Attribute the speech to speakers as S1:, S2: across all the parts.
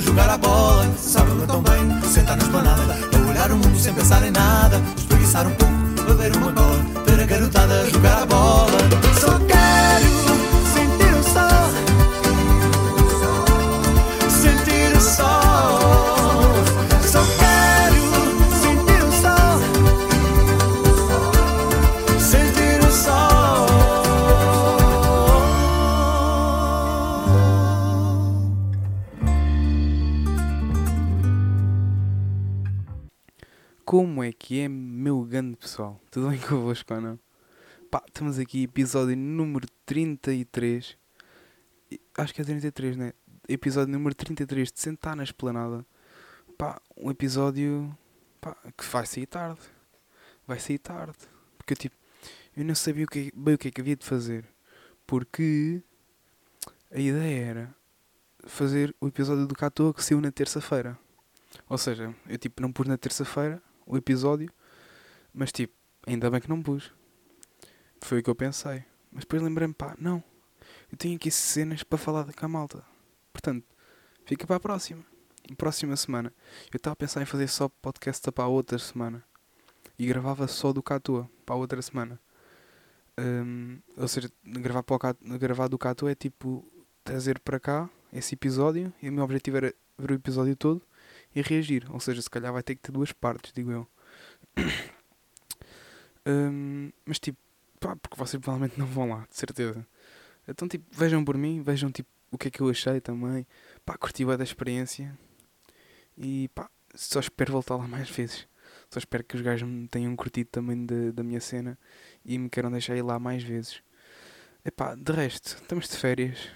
S1: jogar a bola. Sábado tão bem, sentar na esplanada, olhar o mundo sem pensar em nada. Espreguiçar um pouco,
S2: bem convosco ou não? Pá, estamos aqui, episódio número 33. E- Acho que é 33, né? Episódio número 33 de Sentar na Esplanada. Pá, um episódio pá, que vai sair tarde. Vai sair tarde. Porque eu, tipo, eu não sabia o que, bem o que é que havia de fazer. Porque a ideia era fazer o episódio do Catoa que saiu na terça-feira. Ou seja, eu tipo não pus na terça-feira o episódio, mas tipo, ainda bem que não pus. Foi o que eu pensei. Mas depois lembrei-me, pá, não. Eu tenho aqui cenas para falar com a malta. Portanto, fica para a próxima. Próxima semana. Eu estava a pensar em fazer só podcast para a outra semana. E gravava só do Catua para a outra semana. Hum, ou seja, gravar, para o Catua, gravar do Catua é tipo trazer para cá esse episódio. E o meu objetivo era ver o episódio todo e reagir. Ou seja, se calhar vai ter que ter duas partes, digo eu. Hum, mas tipo, pá, porque vocês provavelmente não vão lá, de certeza. Então tipo, vejam por mim, vejam tipo o que é que eu achei também. Pá, curti da experiência. E pá, só espero voltar lá mais vezes. Só espero que os gajos tenham curtido também da, da minha cena e me queiram deixar ir lá mais vezes. Epá, de resto, estamos de férias.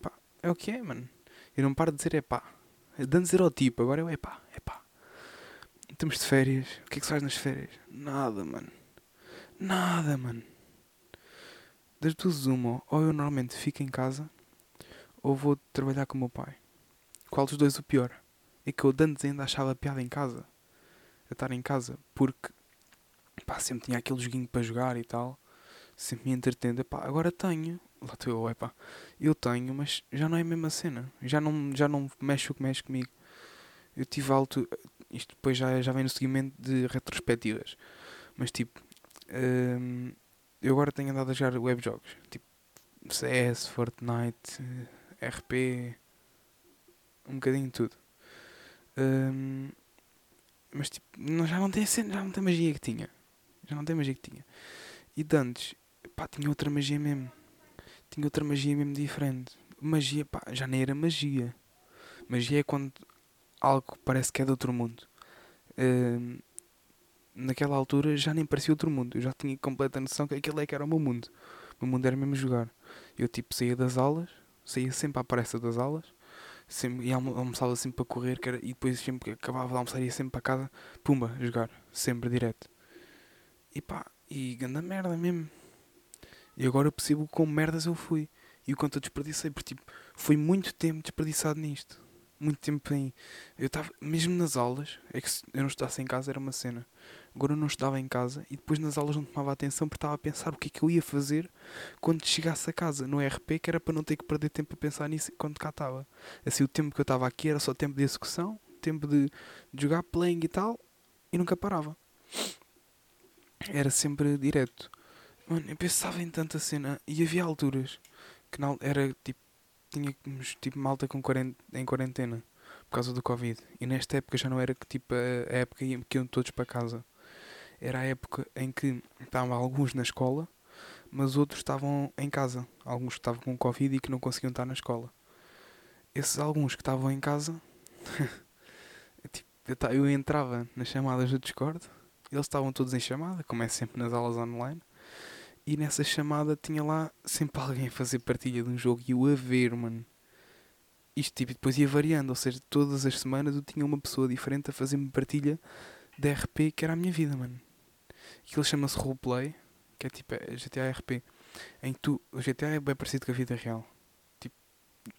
S2: Pá, é o que é, mano. Eu não paro de dizer é pá. De antes era o tipo, agora é o epá, epá. Estamos de férias. O que é que se faz nas férias? Nada, mano. Nada, mano. Das duas uma, ou eu normalmente fico em casa, ou vou trabalhar com o meu pai. Qual dos dois o pior? É que eu de antes ainda achava piada em casa. A estar em casa. Porque, pá, sempre tinha aquele joguinho para jogar e tal. Sempre me entretendo. Agora tenho. Lá estou eu, epá. Eu tenho, mas já não é a mesma cena. Já não, já não mexe o que mexe comigo. Eu tive alto. Isto depois já, já vem no seguimento de retrospectivas. Mas tipo. Hum, eu agora tenho andado a jogar webjogos. Tipo CS, Fortnite, RP. Um bocadinho de tudo. Hum, mas tipo, já não tem já não tem magia que tinha. Já não tem magia que tinha. E de antes, pá, tinha outra magia mesmo. Tinha outra magia mesmo diferente. Magia, pá, já nem era magia. Magia é quando algo parece que é de outro mundo. Hum, naquela altura já nem parecia outro mundo. Eu já tinha completa noção que aquele é que era o meu mundo. O meu mundo era mesmo jogar. Eu tipo saía das aulas, saía sempre à pressa das aulas, sempre, e almo almoçava sempre para correr, era- e depois sempre que acabava de almoçar ia sempre para casa, pumba, jogar, sempre direto. E pá, e ganda merda mesmo. E agora eu percebo como merdas eu fui. E o quanto eu desperdicei, porque tipo, foi muito tempo desperdiçado nisto. Muito tempo em. Eu estava, mesmo nas aulas, é que se eu não estudasse em casa era uma cena. Agora eu não estudava em casa e depois nas aulas não tomava atenção porque estava a pensar o que é que eu ia fazer quando chegasse a casa no RP, que era para não ter que perder tempo a pensar nisso quando cá estava. Assim, o tempo que eu estava aqui era só tempo de execução, tempo de, de jogar playing e tal, e nunca parava. Era sempre direto. Mano, eu pensava em tanta cena e havia alturas que não, era tipo, tínhamos tipo malta com quarent, em quarentena por causa do Covid. E nesta época já não era que tipo a, época em que iam todos para casa. Era a época em que estavam alguns na escola, mas outros estavam em casa. Alguns que estavam com Covid e que não conseguiam estar na escola. Esses alguns que estavam em casa, tipo, eu, entrava nas chamadas do Discord, eles estavam todos em chamada, como é sempre nas aulas online, e nessa chamada tinha lá sempre alguém a fazer partilha de um jogo e eu a ver, mano. Isto tipo, depois ia variando, ou seja, todas as semanas eu tinha uma pessoa diferente a fazer-me partilha de RP que era a minha vida, mano. Aquilo chama-se roleplay, que é tipo é GTA RP, em tu, o GTA é bem parecido com a vida real. Tipo,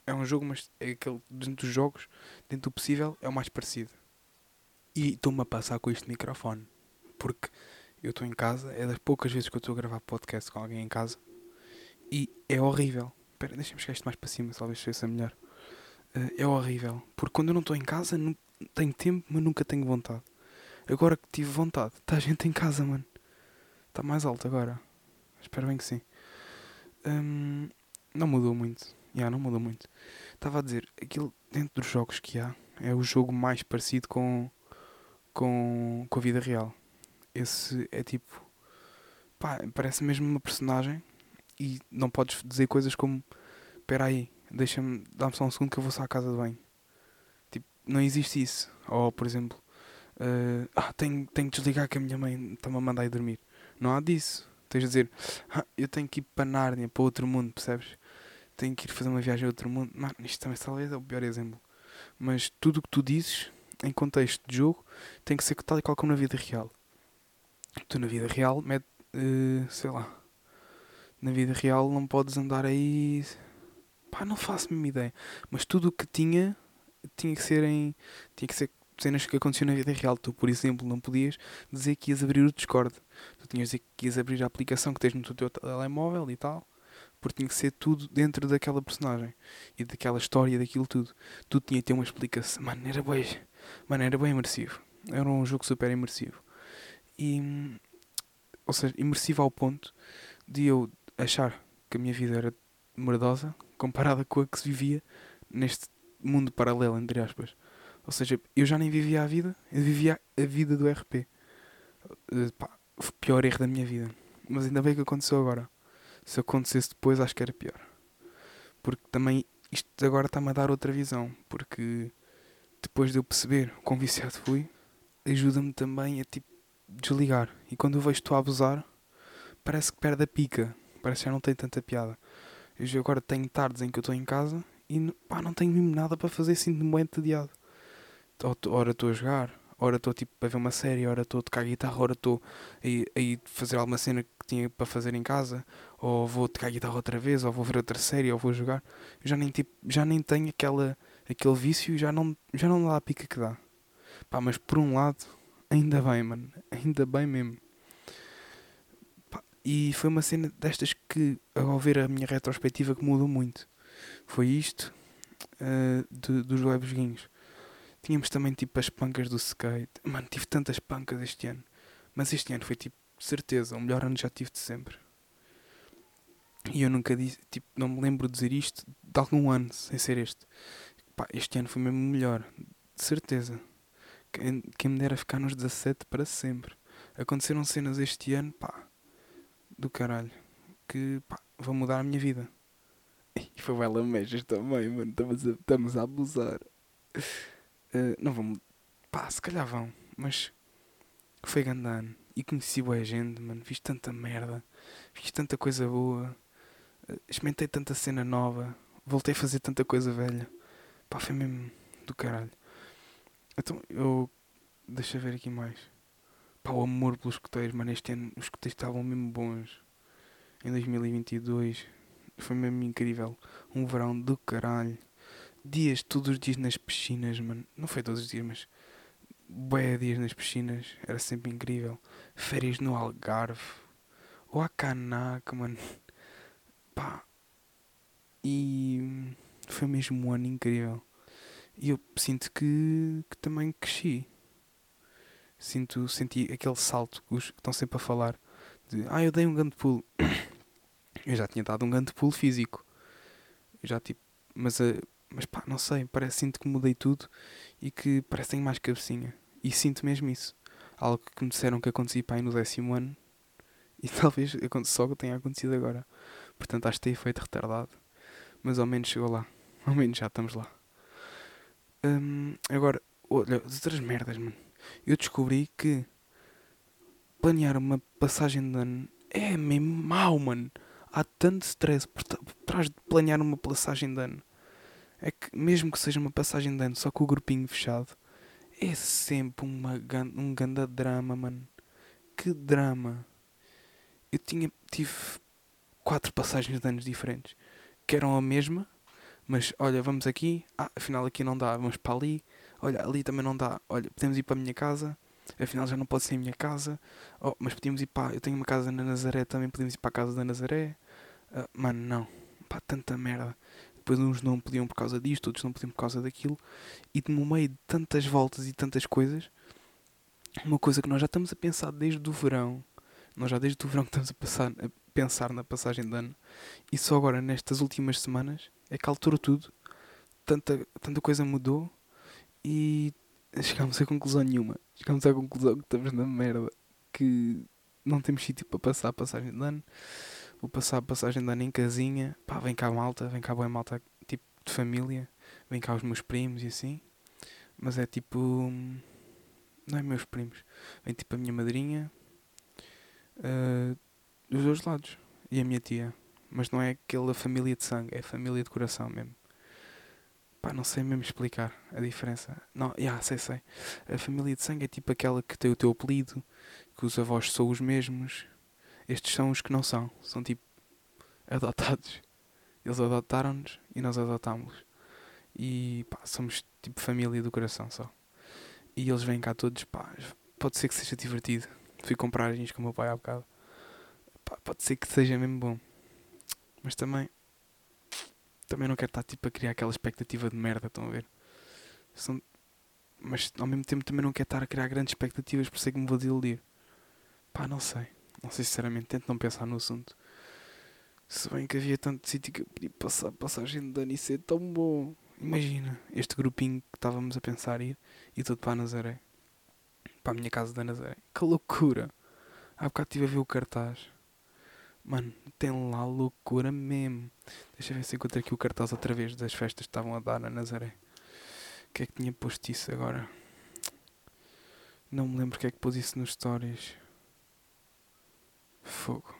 S2: é um jogo, mas é aquele, dentro dos jogos, dentro do possível, é o mais parecido. E estou-me a passar com este microfone, porque eu estou em casa, é das poucas vezes que eu estou a gravar podcast com alguém em casa, e é horrível. Espera, deixa-me chegar isto mais para cima, talvez seja melhor. Uh, é horrível. Porque quando eu não estou em casa, não tenho tempo, mas nunca tenho vontade. Agora que tive vontade, está gente em casa, mano. Está mais alto agora. Espero bem que sim. Um, não mudou muito. Já, yeah, não mudou muito. Estava a dizer, aquilo dentro dos jogos que há é o jogo mais parecido com, com, com a vida real. Esse é tipo. Pá, parece mesmo uma personagem e não podes dizer coisas como: Espera aí, deixa-me, dá-me só um segundo que eu vou só à casa de banho. Tipo, não existe isso. Ou, por exemplo, uh, ah, tenho, tenho que desligar que a minha mãe está-me a mandar ir dormir. Não há disso. Tens de dizer, ah, eu tenho que ir para Nárnia, para outro mundo, percebes? Tenho que ir fazer uma viagem a outro mundo. Mano, isto também talvez é o pior exemplo. Mas tudo o que tu dizes, em contexto de jogo, tem que ser tal e qual como na vida real. Tu na vida real, mete, uh, sei lá, na vida real não podes andar aí. Pá, não faço a mesma ideia. Mas tudo o que tinha, tinha que ser em. Tinha que ser cenas que aconteciam na vida real. Tu, por exemplo, não podias dizer que ias abrir o Discord. Tu tinhas de dizer que ias abrir a aplicação que tens no teu telemóvel e tal. Porque tinha que ser tudo dentro daquela personagem e daquela história, daquilo tudo. Tudo tinha que ter uma explicação. Mano, era bem, mano, era bem imersivo. Era um jogo super imersivo. E, ou seja, imersivo ao ponto de eu achar que a minha vida era merdosa comparada com a que se vivia neste mundo paralelo, entre aspas. Ou seja, eu já nem vivia a vida, eu vivia a vida do RP. Eh, pá, o pior erro da minha vida. Mas ainda bem que aconteceu agora. Se acontecesse depois, acho que era pior. Porque também isto agora está-me a dar outra visão. Porque depois de eu perceber o quão viciado fui, ajuda-me também a tipo desligar. E quando eu vejo estou a abusar, parece que perde a pica. Parece que já não tem tanta piada. Eu agora tenho tardes em que eu estou em casa e pá, não tenho mesmo nada para fazer, sinto-me bem entediado ora estou a jogar, ora estou tipo a ver uma série, ora estou a tocar guitarra, ora estou a, ir fazer alguma cena que tinha para fazer em casa, ou vou tocar guitarra outra vez, ou vou ver outra série, ou vou jogar. Eu já nem, tipo, já nem tenho aquela, aquele vício já não, já não dá a pica que dá. Pá, mas por um lado, ainda bem, mano, ainda bem mesmo. Pá, e foi uma cena destas que, ao ver a minha retrospectiva, que mudou muito. Foi isto uh, de, dos joguinhos Tínhamos também tipo as pancas do skate. Mano, tive tantas pancas este ano. Mas este ano foi tipo, certeza, o melhor ano já tive de sempre. E eu nunca disse, tipo, não me lembro de dizer isto de algum ano, sem ser este. Pá, este ano foi mesmo melhor, de certeza. Quem, quem me dera ficar nos 17 para sempre. Aconteceram cenas este ano, pá, do caralho, que, pá, vão mudar a minha vida. E foi bela mejas também, mano, estamos a, estamos a abusar. Uh, não vão. Pá, se calhar vão, mas foi grande E conheci boa gente, mano. Fiz tanta merda. Fiz tanta coisa boa. Uh, experimentei tanta cena nova. Voltei a fazer tanta coisa velha. Pá, foi mesmo do caralho. Então, eu. Deixa ver aqui mais. Pá, o amor pelos escuteiros, mano. Este ano os escuteiros estavam mesmo bons. Em 2022. Foi mesmo incrível. Um verão do caralho dias, todos os dias nas piscinas, mano. Não foi todos os dias, mas. Boé dias nas piscinas, era sempre incrível. Férias no Algarve. Ou a Canaca, mano. Pá. E. Foi mesmo um ano incrível. E eu sinto que, que também cresci. Sinto, senti aquele salto que, estão sempre a falar. De, ah, eu dei um grande pulo. eu já tinha dado um grande pulo físico. Eu já tipo. Mas a, mas pá, não sei, parece sinto que mudei tudo e que parece tenho mais cabecinha. E sinto mesmo isso. Algo que me disseram que acontecia pá, no décimo ano e talvez só tenha acontecido agora. Portanto, acho que tem efeito retardado. Mas ao menos chegou lá. Ao menos já estamos lá. Hum, agora, olha, outras merdas, mano. Eu descobri que planear uma passagem de ano é mesmo mau, mano. Há tanto stress por trás de planear uma passagem de ano é que mesmo que seja uma passagem de ano só com o grupinho fechado, é sempre uma, um ganda drama, mano. Que drama. Eu tinha, tive quatro passagens de anos diferentes, que eram a mesma, mas olha, vamos aqui, ah, afinal aqui não dá, vamos para ali, olha, ali também não dá, olha, podemos ir para a minha casa, afinal já não pode ser a minha casa, oh, mas podíamos ir para, eu tenho uma casa na Nazaré, também podemos ir para a casa da Nazaré, uh, mano, não, pá, tanta merda depois uns não podiam por causa disto, outros não podiam por causa daquilo, e no meio de tantas voltas e tantas coisas, uma coisa que nós já estamos a pensar desde o verão, nós já desde o verão que estamos a, passar, a pensar na passagem de ano, e só agora nestas últimas semanas é que alterou tudo, tanta, tanta coisa mudou e chegámos a conclusão nenhuma. Chegámos à conclusão que estamos na merda, que não temos sítio para passar a passagem de ano. Vou passar a passagem de ano em casinha. Pá, vem cá malta, vem cá boa malta tipo de família. Vem cá os meus primos e assim. Mas é tipo. Não é meus primos. Vem tipo a minha madrinha. Uh, dos dois lados. E a minha tia. Mas não é aquela família de sangue, é família de coração mesmo. Pá, não sei mesmo explicar a diferença. Não, já, yeah, sei, sei. A família de sangue é tipo aquela que tem o teu apelido, que os avós são os mesmos. Estes são os que não são. São tipo adotados. Eles adotaram-nos e nós adotámos-los. E pá, somos tipo família do coração só. E eles vêm cá todos, pá, pode ser que seja divertido. Fui comprar jeans com o meu pai há bocado. Pá, pode ser que seja mesmo bom. Mas também também não quero estar tipo a criar aquela expectativa de merda, estão a ver? São... Mas ao mesmo tempo também não quero estar a criar grandes expectativas, por é que me vou desiludir. Pá, não sei. Não sei sinceramente, tento não pensar no assunto. Se bem que havia tanto sítio que eu podia passar passagem de dano e ser tão bom. Imagina, este grupinho que estávamos a pensar ir e tudo para a Nazaré. Para a minha casa da Nazaré. Que loucura! Há bocado estive a ver o cartaz. Mano, tem lá loucura mesmo. Deixa eu ver se encontro aqui o cartaz outra vez das festas que estavam a dar na Nazaré. O que é que tinha posto isso agora? Não me lembro o que é que pôs isso nos stories. Fogo.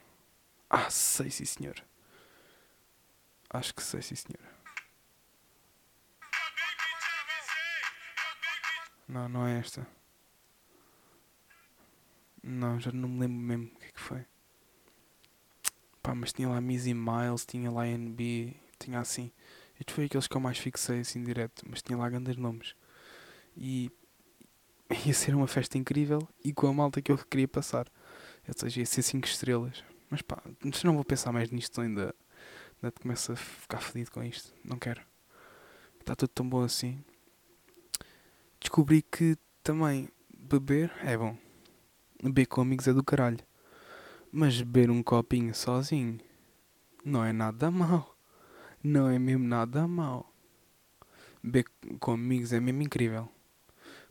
S2: Ah, sei sim senhor. Acho que sei sim senhor. Não, não é esta. Não, já não me lembro mesmo o que é que foi. Pá, mas tinha lá Missy Miles, tinha lá NB, tinha assim. Isto foi aqueles que eu mais fixei assim direto, mas tinha lá grandes nomes. E ia ser uma festa incrível e com a malta que eu queria passar. Ou seja, ia ser 5 estrelas. Mas pá, não vou pensar mais nisto ainda. Ainda começo a ficar fedido com isto. Não quero. Está tudo tão bom assim. Descobri que também beber é bom. Beber com amigos é do caralho. Mas beber um copinho sozinho não é nada mal. Não é mesmo nada mal. Beber com amigos é mesmo incrível.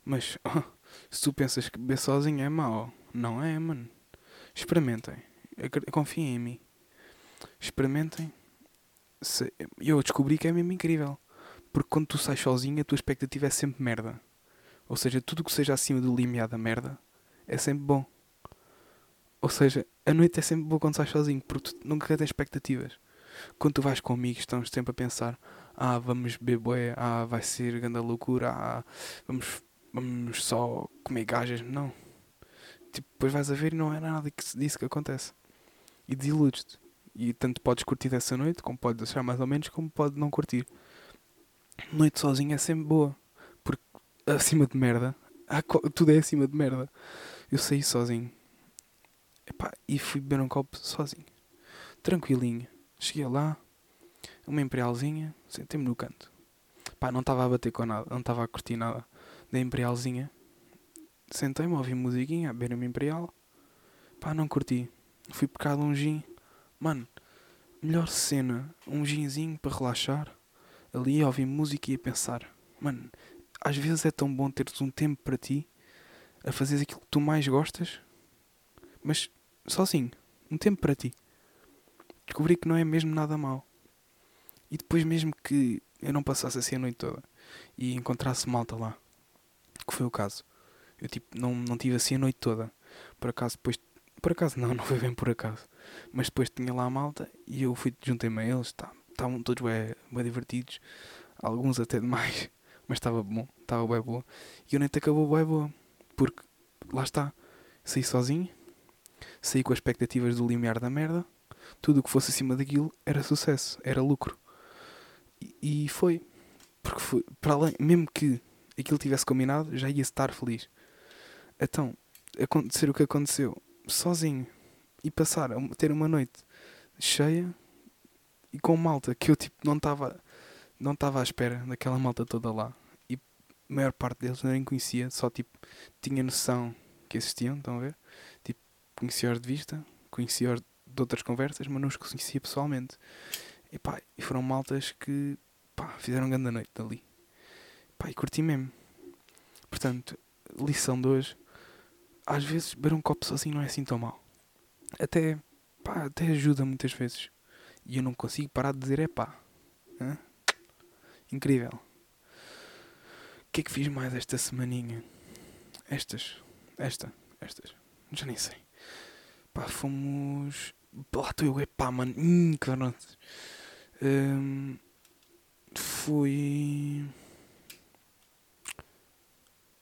S2: Mas oh, se tu pensas que beber sozinho é mau, não é, mano. Experimentem. Confiem em mim. Experimentem. Eu descobri que é mesmo incrível. Porque quando tu sais sozinho, a tua expectativa é sempre merda. Ou seja, tudo que seja acima do limiar da merda é sempre bom. Ou seja, a noite é sempre boa quando sais sozinho, porque tu nunca tens expectativas. Quando tu vais com amigos, estamos sempre a pensar: ah, vamos beber, ah, vai ser grande loucura, ah, vamos, vamos só comer gajas. Não. Tipo, depois vais a ver e não é nada disso que acontece. E desiludes-te. E tanto podes curtir essa noite, como podes achar mais ou menos, como pode não curtir. Noite sozinha é sempre boa. Porque acima de merda, tudo é acima de merda. Eu saí sozinho Epá, e fui beber um copo sozinho. Tranquilinho. Cheguei lá, uma imperialzinha, sentei-me no canto. Não estava a bater com nada, não estava a curtir nada da imperialzinha. Sentei-me, ouvi musiquinha, a beber uma imperial. Pá, não curti. Fui de um gin. Mano, melhor cena, um ginzinho para relaxar. Ali a ouvir música e a pensar. Mano, às vezes é tão bom teres um tempo para ti, a fazer aquilo que tu mais gostas, mas sozinho, um tempo para ti. Descobri que não é mesmo nada mal. E depois, mesmo que eu não passasse assim a noite toda e encontrasse malta lá, que foi o caso, eu tipo, não, não tive assim a noite toda. Por acaso, depois, por acaso, não, não foi bem por acaso, mas depois tinha lá a malta e eu fui, juntei-me a eles, tá, estavam todos bem, bem divertidos, alguns até demais, mas estava bom, estava bem boa. E a noite acabou bem boa, porque lá está, saí sozinho, saí com as expectativas do limiar da merda, tudo o que fosse acima daquilo era sucesso, era lucro. E, e foi. Porque foi, para além, mesmo que aquilo tivesse combinado, já ia estar feliz. Então, acontecer o que aconteceu, sozinho, e passar a ter uma noite cheia e com malta que eu tipo não estava não estava à espera daquela malta toda lá. E a maior parte deles nem conhecia, só tipo, tinha noção que existiam, estão a ver? Tipo, conhecia-os de vista, conhecia-os de outras conversas, mas não os conhecia pessoalmente. E pá, e foram maltas que pá, fizeram grande noite dali. Pá, e curti mesmo. Portanto, lição de hoje, às vezes beber um copo sozinho não é assim tão mal. Até, pá, até ajuda muitas vezes. E eu não consigo parar de dizer é pá. Hã? Incrível. O que é que fiz mais esta semaninha? Estas. Esta. Estas. Já nem sei. Pá, fomos. Lá estou eu, epá, mano. Hum, caroças. Hum, fui.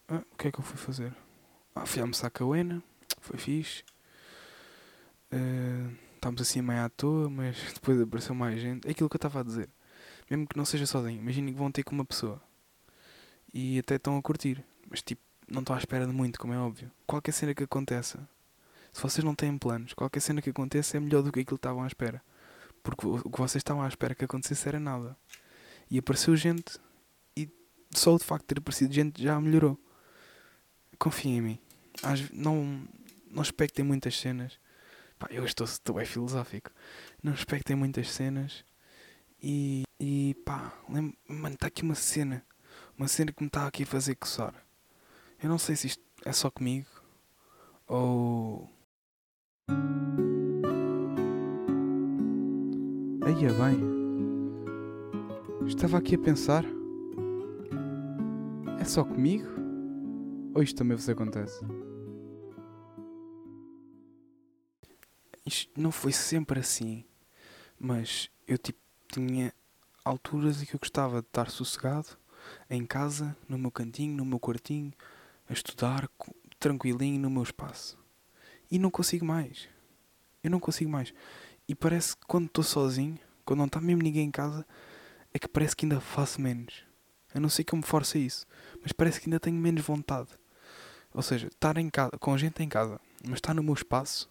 S2: Ah, o que é que eu fui fazer? Fui almoçar com a Ena. Foi fixe. Uh, estávamos assim meio à toa, mas depois apareceu mais gente. É aquilo que eu estava a dizer. Mesmo que não seja sozinho. Imaginem que vão ter com uma pessoa. E até estão a curtir. Mas tipo, não estou à espera de muito, como é óbvio. Qualquer cena que aconteça, se vocês não têm planos, qualquer cena que aconteça é melhor do que aquilo que estavam à espera. Porque o que vocês estavam à espera que acontecesse era nada. E apareceu gente e só o facto de ter aparecido gente já melhorou. Confiem em mim. Não, não expectem muitas cenas. Pá, eu estou, estou bem filosófico. Não expectem muitas cenas. E, e pá, lembro, mano, está aqui uma cena. Uma cena que me está aqui a fazer coçar. Eu não sei se isto é só comigo ou. Aí é bem. Estava aqui a pensar. É só comigo? Ou isto também vos acontece? Isto não foi sempre assim. Mas eu tipo tinha alturas em que eu gostava de estar sossegado em casa, no meu cantinho, no meu quartinho, a estudar tranquilinho no meu espaço. E não consigo mais. Eu não consigo mais. E parece que quando estou sozinho, quando não está mesmo ninguém em casa, é que parece que ainda faço menos. Eu não sei que eu me force a isso, mas parece que ainda tenho menos vontade. Ou seja, estar em casa, com gente em casa, mas estar no meu espaço,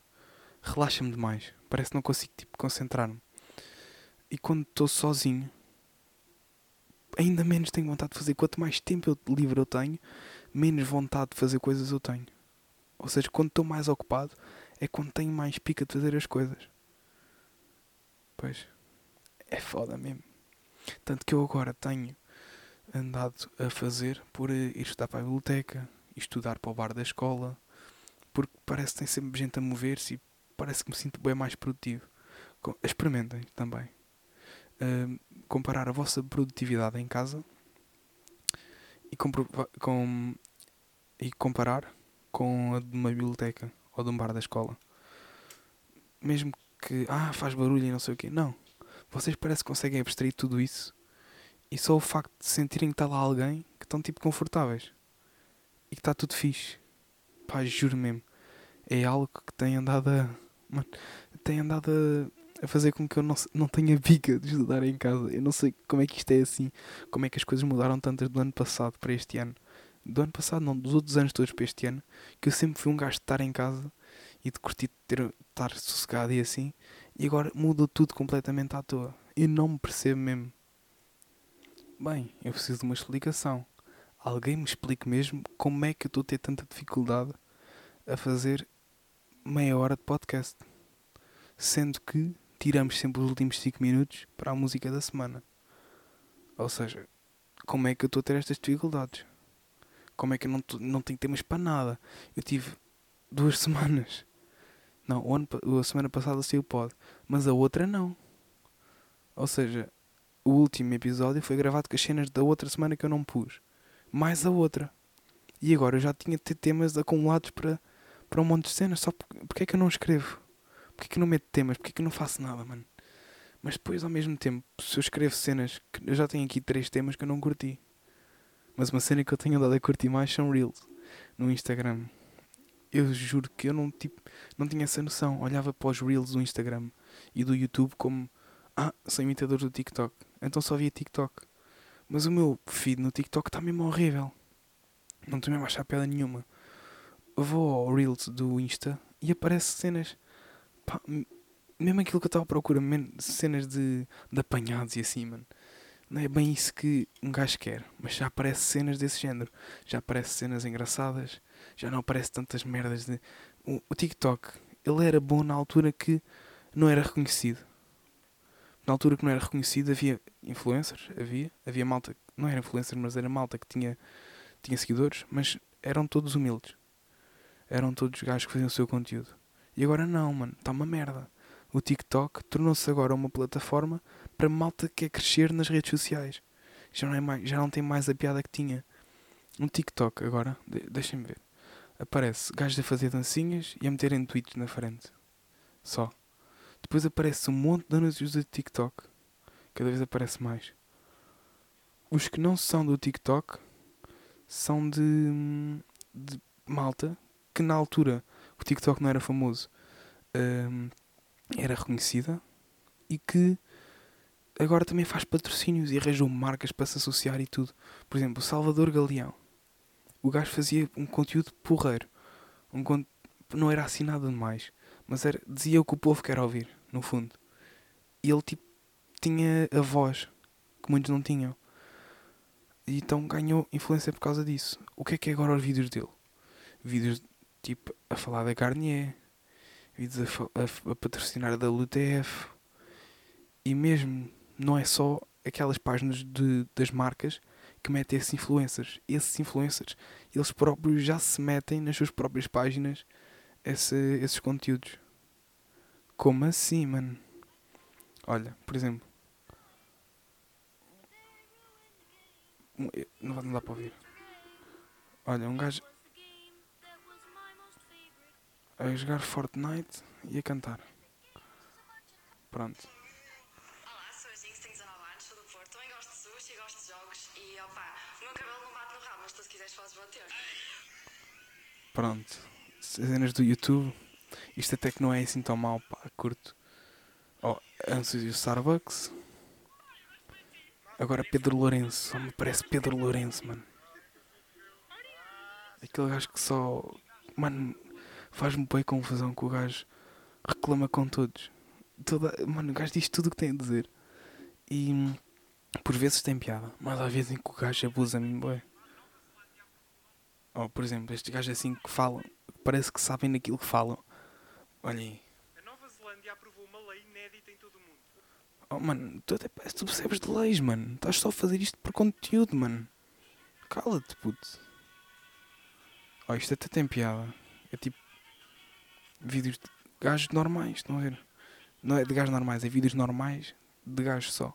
S2: relaxa-me demais. Parece que não consigo tipo, concentrar-me. E quando estou sozinho, ainda menos tenho vontade de fazer. Quanto mais tempo eu, livre eu tenho, menos vontade de fazer coisas eu tenho. Ou seja, quando estou mais ocupado, é quando tenho mais pica de fazer as coisas. Pois, é foda mesmo. Tanto que eu agora tenho andado a fazer por ir estudar para a biblioteca, estudar para o bar da escola, porque parece que tem sempre gente a mover-se e parece que me sinto bem mais produtivo. Experimentem também. Uh, comparar a vossa produtividade em casa e, com, e comparar com a de uma biblioteca ou de um bar da escola. Mesmo que, ah, faz barulho e não sei o quê. Não. Vocês parece que conseguem abstrair tudo isso e só o facto de sentirem que está lá alguém que estão tipo confortáveis e que está tudo fixe. Pá, juro mesmo. É algo que tem andado a. Mano, tem andado a, a fazer com que eu não, não tenha bica de estudar em casa. Eu não sei como é que isto é assim. Como é que as coisas mudaram tantas do ano passado para este ano. Do ano passado, não, dos outros anos todos para este ano. Que eu sempre fui um gajo de estar em casa e de curtir ter, estar sossegado e assim. E agora mudou tudo completamente à toa. Eu não me percebo mesmo. Bem, eu preciso de uma explicação. Alguém me explique mesmo como é que eu estou a ter tanta dificuldade a fazer meia hora de podcast. Sendo que tiramos sempre os últimos 5 minutos para a música da semana. Ou seja, como é que eu estou a ter estas dificuldades? Como é que eu não, não tenho temas para nada? Eu tive duas semanas não, o ano, a semana passada saiu pod, mas a outra não. Ou seja, o último episódio foi gravado com as cenas da outra semana que eu não pus. Mais a outra. E agora eu já tinha de ter temas acumulados para, para um monte de cenas. Só porque, porque é que eu não escrevo? Porque é que eu não meto temas? Porque é que eu não faço nada, mano? Mas depois, ao mesmo tempo, se eu escrevo cenas, eu já tenho aqui três temas que eu não curti. Mas uma cena que eu tenho andado a curtir mais são Reels no Instagram eu juro que eu não, tipo, não tinha essa noção. Olhava para os Reels do Instagram e do YouTube como Ah, sou imitador do TikTok. Então só via TikTok. Mas o meu feed no TikTok está mesmo horrível. Não estou mesmo a achar piada nenhuma. Vou ao Reels do Insta e aparece cenas. Pá, mesmo aquilo que eu estava à procura, cenas de, de apanhados e assim, mano. não é bem isso que um gajo quer, mas já aparece cenas desse género, já aparece cenas engraçadas, já não aparece tantas merdas de. O, o TikTok, ele era bom na altura que não era reconhecido. Na altura que não era reconhecido havia influencers, havia, havia malta, não era influencer, mas era malta que tinha, tinha seguidores, mas eram todos humildes. Eram todos gajos que faziam o seu conteúdo. E agora não, mano, está uma merda. O TikTok tornou-se agora uma plataforma para malta que quer crescer nas redes sociais. Já não, é mais, já não tem mais a piada que tinha. No TikTok agora, de, deixem-me ver, aparece gajos a fazer dancinhas e a meterem tweets na frente. Só. Depois aparece um monte de anúncios do TikTok. Cada vez aparece mais. Os que não são do TikTok são de, de malta que na altura o TikTok não era famoso, hum, era reconhecida e que agora também faz patrocínios e arranjou marcas para se associar e tudo. Por exemplo, o Salvador Galeão. O gajo fazia um conteúdo porreiro. Um con... Não era assim nada demais. Mas era... dizia o que o povo quer ouvir, no fundo. E ele tipo tinha a voz que muitos não tinham. E então ganhou influência por causa disso. O que é que é agora os vídeos dele? Vídeos tipo a falar da Garnier, vídeos a, a, a patrocinar da LUTF. E mesmo não é só aquelas páginas de, das marcas que metem esses influencers. Esses influencers, eles próprios já se metem nas suas próprias páginas esse, esses conteúdos. Como assim, mano? Olha, por exemplo. Não, não dá para ouvir. Olha, um gajo a jogar Fortnite e a cantar. Pronto.
S3: Olá, sou a Jinx, tenho 19 anos, sou do Porto. Também gosto de sushi, gosto de jogos e opá, o meu cabelo não bate no rabo, mas tu se quiseres bater.
S2: Pronto. Cenas do YouTube. Isto até que não é assim tão mal, pá, curto. Oh, antes do Starbucks. Agora Pedro Lourenço. Só me parece Pedro Lourenço, mano. Aquele gajo que só. Mano, faz-me bem confusão que o gajo reclama com todos. Toda... Mano, o gajo diz tudo o que tem a dizer. E por vezes tem piada, mas às vezes em que o gajo abusa-me bem. Ou, por exemplo, estes gajos assim que falam, parece que sabem daquilo que falam. Olhem.
S4: A Nova Zelândia aprovou uma lei inédita em todo o mundo.
S2: Oh, mano, tu até parece que tu percebes de leis, mano. Estás só a fazer isto por conteúdo, mano. Cala-te, puto. Oh, isto até tem piada. É tipo. Vídeos de gajos normais, estão a ver? Não é de gajos normais, é vídeos normais de gajos só.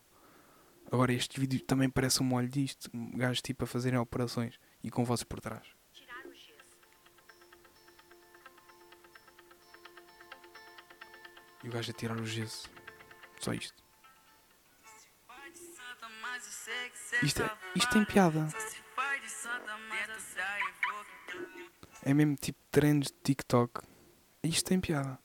S2: Agora, este vídeo também parece um molho disto. Gajos tipo a fazerem operações e com vozes por trás. E o gajo a tirar o gesso. Só isto. Isto, é, isto tem piada. É mesmo tipo trends de TikTok. Isto tem piada.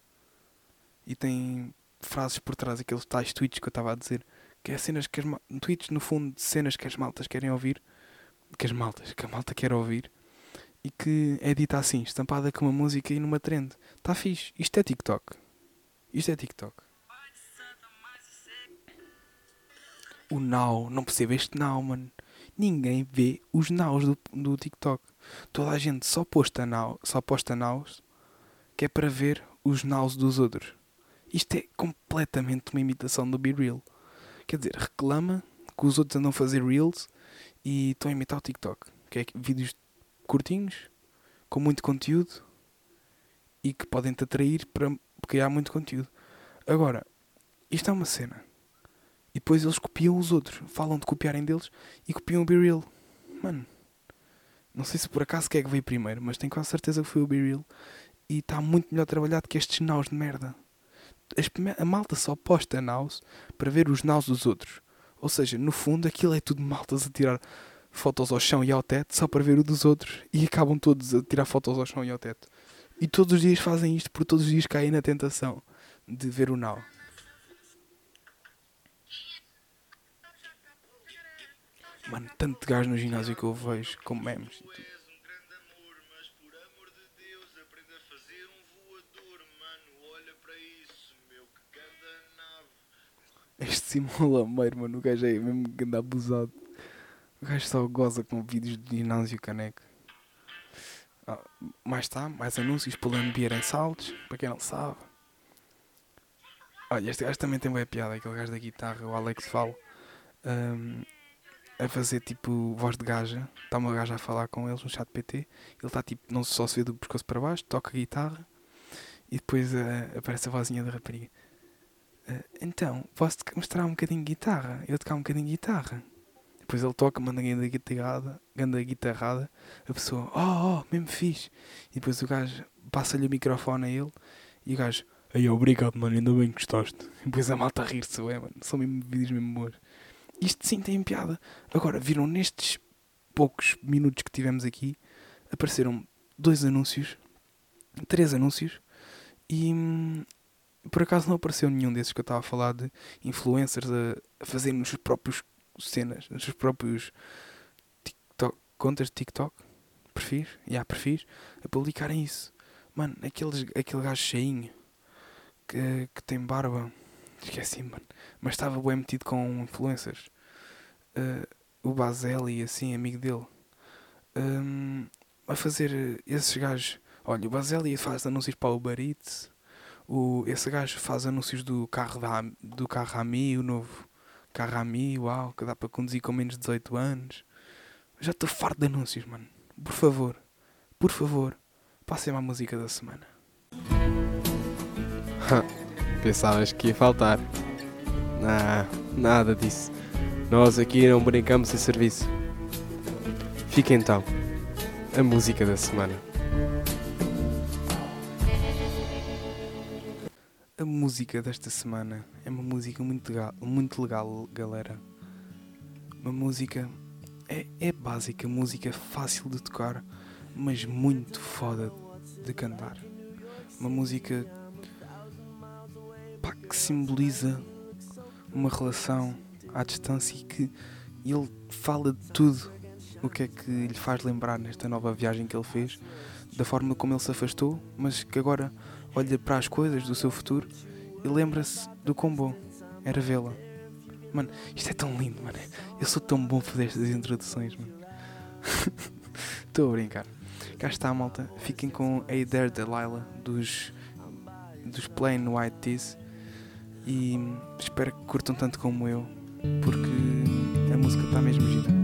S2: E tem frases por trás, aqueles tais tweets que eu estava a dizer. Que é cenas que as tweets no fundo de cenas que as maltas querem ouvir. Que as maltas, que a malta quer ouvir. E que é dita assim, estampada com uma música e numa trend. Está fixe. Isto é TikTok. Isto é TikTok. O now, não percebo este now, mano. Ninguém vê os nows do, do TikTok. Toda a gente só posta now, só posta nows que é para ver os nows dos outros. Isto é completamente uma imitação do Be Real. Quer dizer, reclama que os outros andam a fazer reels e estão a imitar o TikTok. Que é vídeos curtinhos, com muito conteúdo e que podem te atrair para criar muito conteúdo. Agora, isto é uma cena. E depois eles copiam os outros. Falam de copiarem deles e copiam o Be Real. Mano, não sei se por acaso quem é que veio primeiro, mas tenho quase certeza que foi o Be Real. E está muito melhor trabalhado que estes naus de merda. A malta só posta naus para ver os naus dos outros. Ou seja, no fundo aquilo é tudo maltas a tirar fotos ao chão e ao teto só para ver o dos outros. E acabam todos a tirar fotos ao chão e ao teto. E todos os dias fazem isto porque todos os dias caem na tentação de ver o now. Mano, tanto gajo no ginásio que eu vejo com memes. e tudo. Este Simão Lameiro, mano. O gajo é mesmo ganda abusado. O gajo só goza com vídeos de ginásio caneco. Ah, mais está, mais anúncios pulando beer em saltos, para quem não sabe. Olha, este gajo também tem boa piada, aquele gajo da guitarra, o Alex Val, ahm, a fazer tipo voz de gaja. Está uma gaja a falar com eles no chat PT. Ele está tipo, não só se vê do pescoço para baixo, toca guitarra e depois ah, aparece a vozinha da rapariga. Ah, então, posso-te mostrar um bocadinho de guitarra? Eu tocar um bocadinho de guitarra. Depois ele toca, manda grande guitarrada, grande guitarrada, a pessoa, oh, oh, mesmo fixe. E depois o gajo passa-lhe o microfone a ele e o gajo, ei, obrigado, mano, ainda bem que gostaste. E depois a malta a rir-se, ué, mano, são mesmo vídeos mesmo bons. Isto sim tem piada. Agora, viram nestes poucos minutos que tivemos aqui, apareceram dois anúncios, três anúncios, e hum, por acaso não apareceu nenhum desses que eu estava a falar de influencers a, a fazerem os próprios cenas, nos seus próprios TikTok, contas de TikTok, perfis, e há perfis, a publicarem isso. Mano, aqueles, aquele gajo cheinho que, que tem barba, esqueci, mano, mas estava bem metido com influencers. Uh, o Baselli, assim, amigo dele, um, a fazer esses gajos. Olha, o Baselli faz anúncios para o Eats, o, esse gajo faz anúncios do carro, da, do carro Ami, o novo carro Ami, uau, que dá para conduzir com menos de 18 anos. Já estou farto de anúncios, mano. Por favor, por favor, passem-me a música da semana.
S5: Pensavas que ia faltar. Não, nada disso. Nós aqui não brincamos em serviço. Fica então a música da semana.
S2: A música desta semana é uma música muito legal, muito legal galera. Uma música é, é básica, música fácil de tocar, mas muito foda de cantar. Uma música pá, que simboliza uma relação à distância e que ele fala de tudo o que é que lhe faz lembrar nesta nova viagem que ele fez, da forma como ele se afastou, mas que agora olha para as coisas do seu futuro e lembra-se do quão bom era vê-la. Mano, isto é tão lindo, mano. Eu sou tão bom fazer estas introduções, mano. Estou a brincar. Cá está a malta. Fiquem com A Dare Delilah dos, dos Plain White Tees. E espero que curtam tanto como eu, porque a música está mesmo gira.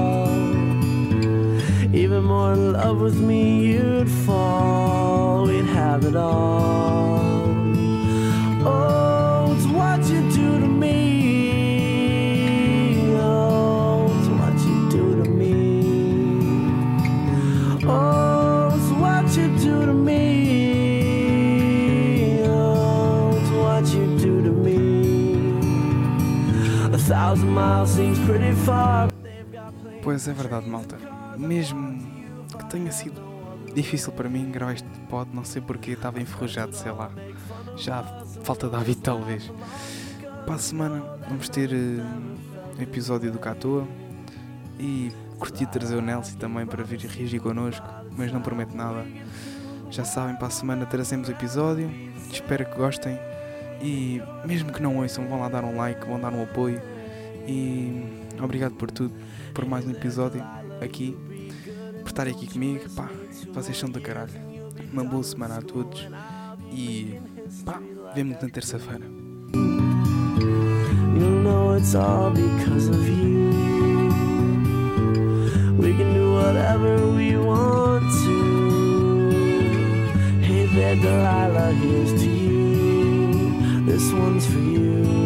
S6: Even more in love with me, you'd fall. We'd have it all. Oh, it's what you do to me. Oh, it's what you do to me. Oh, it's what you do to me. Oh, it's what you do to me. A thousand miles seems pretty far. but they've got plenty
S2: Pois é verdade, malta. Mesmo que tenha sido difícil para mim gravar este pod, não sei porque estava enferrujado, sei lá. Já falta de hábito, talvez. Para a semana vamos ter eh, um episódio do Catoa e curti trazer o Nelson também para vir reagir connosco, mas não prometo nada. Já sabem, para a semana trazemos o episódio. Espero que gostem e mesmo que não ouçam, vão lá dar um like, vão dar um apoio. E obrigado por tudo, por mais um episódio aqui, por estarem aqui comigo. Pá, vocês são do caralho. Uma boa semana a todos e pá, vemo-nos na terça-feira.
S6: You know it's all because of you. We can do whatever we want to. Hey there, Delilah, here's to you. This one's for you.